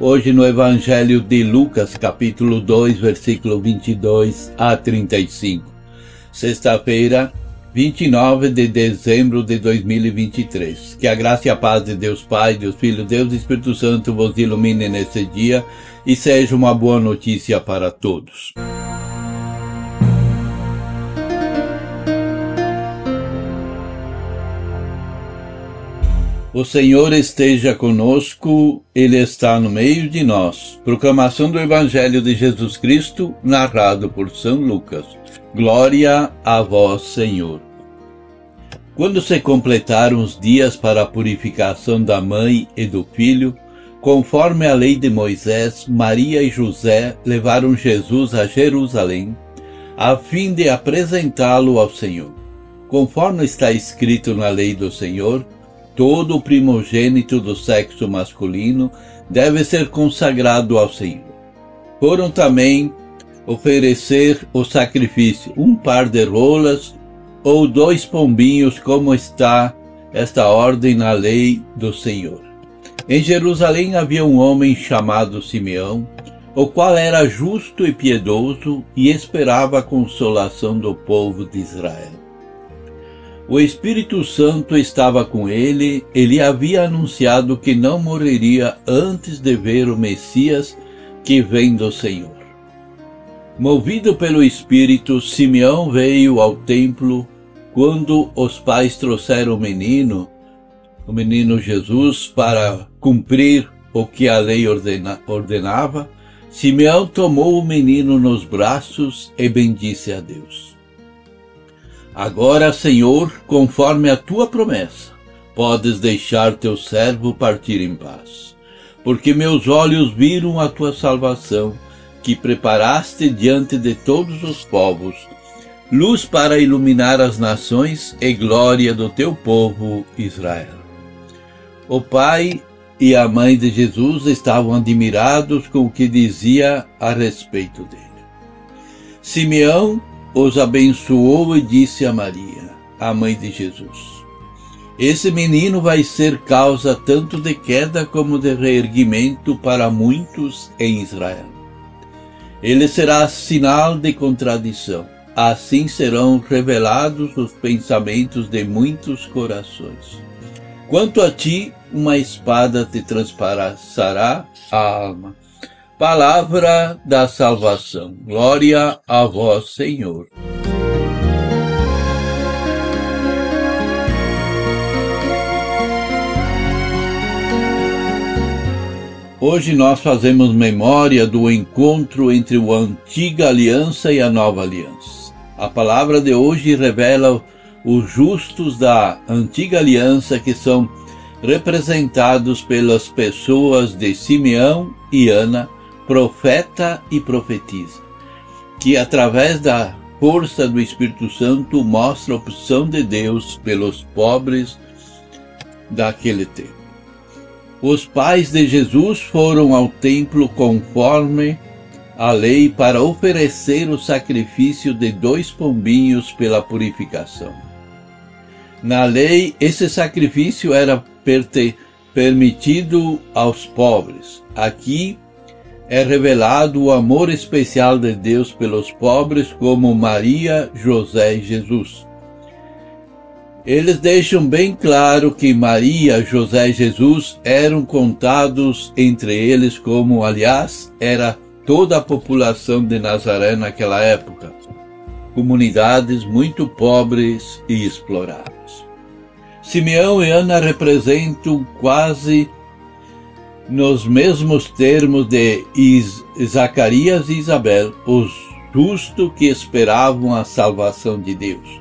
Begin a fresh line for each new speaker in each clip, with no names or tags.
hoje no Evangelho de Lucas, capítulo 2, versículo 22 a 35. Sexta-feira, 29 de dezembro de 2023. Que a graça e a paz de Deus Pai, Deus Filho, Deus Espírito Santo vos ilumine nesse dia e seja uma boa notícia para todos. O Senhor esteja conosco, Ele está no meio de nós. Proclamação do Evangelho de Jesus Cristo, narrado por São Lucas. Glória a vós, Senhor. Quando se completaram os dias para a purificação da mãe e do filho, conforme a lei de Moisés, Maria e José levaram Jesus a Jerusalém, a fim de apresentá-lo ao Senhor. Conforme está escrito na lei do Senhor, todo primogênito do sexo masculino deve ser consagrado ao Senhor. Foram também oferecer o sacrifício, um par de rolas ou dois pombinhos, como está esta ordem na lei do Senhor. Em Jerusalém havia um homem chamado Simeão, o qual era justo e piedoso e esperava a consolação do povo de Israel. O Espírito Santo estava com ele, ele havia anunciado que não morreria antes de ver o Messias que vem do Senhor. Movido pelo Espírito, Simeão veio ao templo quando os pais trouxeram o menino, o menino Jesus, para cumprir o que a lei ordena, ordenava. Simeão tomou o menino nos braços e bendisse a Deus. Agora, Senhor, conforme a tua promessa, podes deixar teu servo partir em paz, porque meus olhos viram a tua salvação, que preparaste diante de todos os povos, luz para iluminar as nações e glória do teu povo Israel. O pai e a mãe de Jesus estavam admirados com o que dizia a respeito dele. Simeão os abençoou e disse a Maria, a mãe de Jesus: Esse menino vai ser causa tanto de queda como de reerguimento para muitos em Israel. Ele será sinal de contradição. Assim serão revelados os pensamentos de muitos corações. Quanto a ti, uma espada te transpassará a alma Palavra da salvação. Glória a vós, Senhor. Hoje nós fazemos memória do encontro entre a antiga aliança e a nova aliança. A palavra de hoje revela os justos da antiga aliança que são representados pelas pessoas de Simeão e Ana profeta e profetiza, que através da força do Espírito Santo mostra a opção de Deus pelos pobres daquele tempo. Os pais de Jesus foram ao templo conforme a lei para oferecer o sacrifício de dois pombinhos pela purificação. Na lei, esse sacrifício era permitido aos pobres. Aqui, é revelado o amor especial de Deus pelos pobres, como Maria, José e Jesus. Eles deixam bem claro que Maria, José e Jesus eram contados entre eles, como, aliás, era toda a população de Nazaré naquela época, comunidades muito pobres e exploradas. Simeão e Ana representam quase nos mesmos termos de Is Zacarias e Isabel, os justos que esperavam a salvação de Deus.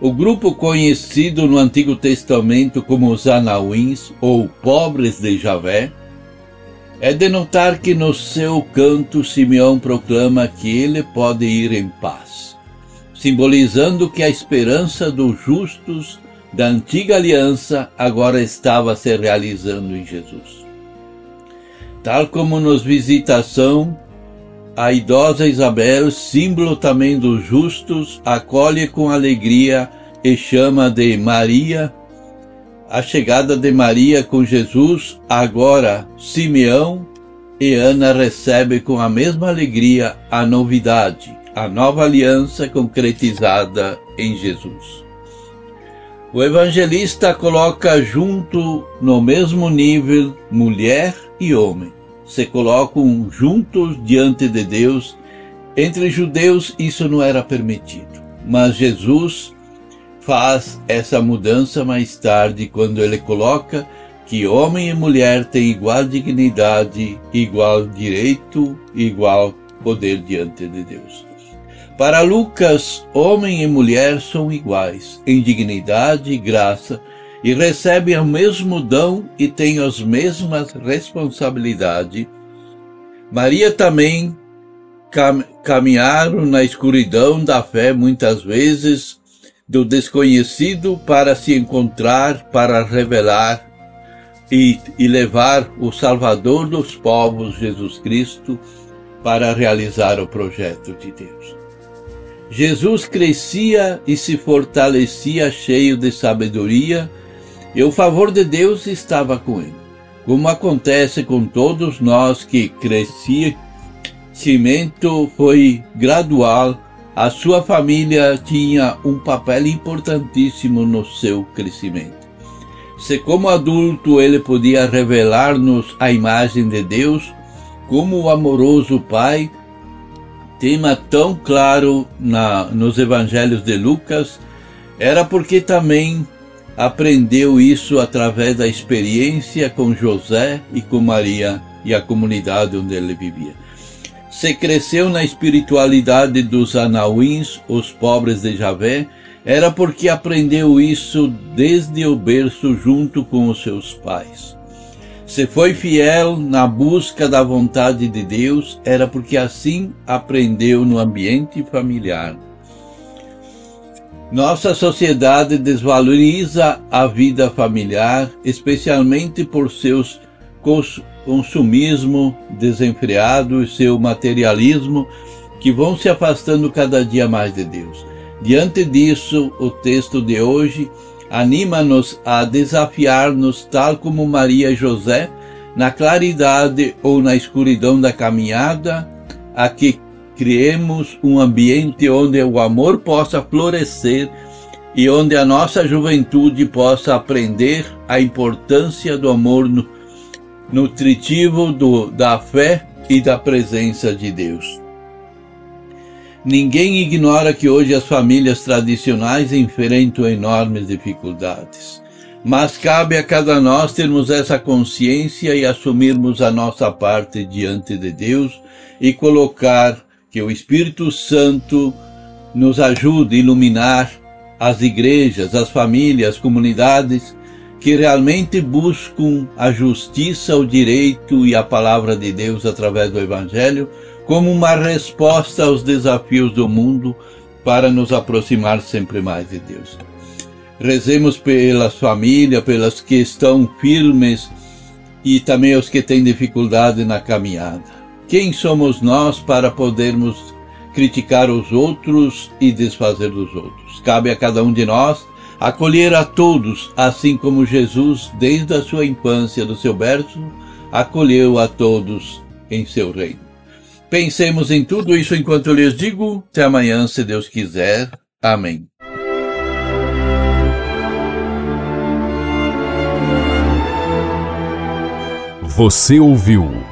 O grupo conhecido no Antigo Testamento como os Anauins ou pobres de Javé É de notar que no seu canto Simeão proclama que ele pode ir em paz, simbolizando que a esperança dos justos da antiga aliança agora estava se realizando em Jesus. Tal como nos visitação, a idosa Isabel, símbolo também dos justos, acolhe com alegria e chama de Maria a chegada de Maria com Jesus, agora Simeão e Ana recebem com a mesma alegria a novidade, a nova aliança concretizada em Jesus. O evangelista coloca junto no mesmo nível mulher e homem. Se colocam juntos diante de Deus. Entre judeus isso não era permitido, mas Jesus faz essa mudança mais tarde, quando ele coloca que homem e mulher têm igual dignidade, igual direito, igual poder diante de Deus. Para Lucas, homem e mulher são iguais em dignidade e graça e recebem o mesmo dom e têm as mesmas responsabilidades. Maria também cam caminharam na escuridão da fé muitas vezes do desconhecido para se encontrar, para revelar e, e levar o Salvador dos povos, Jesus Cristo, para realizar o projeto de Deus. Jesus crescia e se fortalecia cheio de sabedoria, e o favor de Deus estava com ele. Como acontece com todos nós que crescimento foi gradual a sua família tinha um papel importantíssimo no seu crescimento. Se, como adulto, ele podia revelar-nos a imagem de Deus, como o amoroso Pai, tema tão claro na, nos evangelhos de Lucas, era porque também aprendeu isso através da experiência com José e com Maria e a comunidade onde ele vivia. Se cresceu na espiritualidade dos anauins, os pobres de Javé, era porque aprendeu isso desde o berço junto com os seus pais. Se foi fiel na busca da vontade de Deus, era porque assim aprendeu no ambiente familiar. Nossa sociedade desvaloriza a vida familiar, especialmente por seus consumismo desenfreado e seu materialismo que vão se afastando cada dia mais de Deus. Diante disso, o texto de hoje anima-nos a desafiar-nos, tal como Maria e José, na claridade ou na escuridão da caminhada, a que criemos um ambiente onde o amor possa florescer e onde a nossa juventude possa aprender a importância do amor nutritivo do, da fé e da presença de Deus. Ninguém ignora que hoje as famílias tradicionais enfrentam enormes dificuldades. Mas cabe a cada nós termos essa consciência e assumirmos a nossa parte diante de Deus e colocar que o Espírito Santo nos ajude a iluminar as igrejas, as famílias, as comunidades que realmente buscam a justiça, o direito e a palavra de Deus através do Evangelho como uma resposta aos desafios do mundo para nos aproximar sempre mais de Deus. Rezemos pelas famílias, pelas que estão firmes e também os que têm dificuldade na caminhada. Quem somos nós para podermos criticar os outros e desfazer dos outros? Cabe a cada um de nós acolher a todos, assim como Jesus, desde a sua infância do seu berço, acolheu a todos em seu reino. Pensemos em tudo isso enquanto eu lhes digo. Até amanhã, se Deus quiser. Amém.
Você ouviu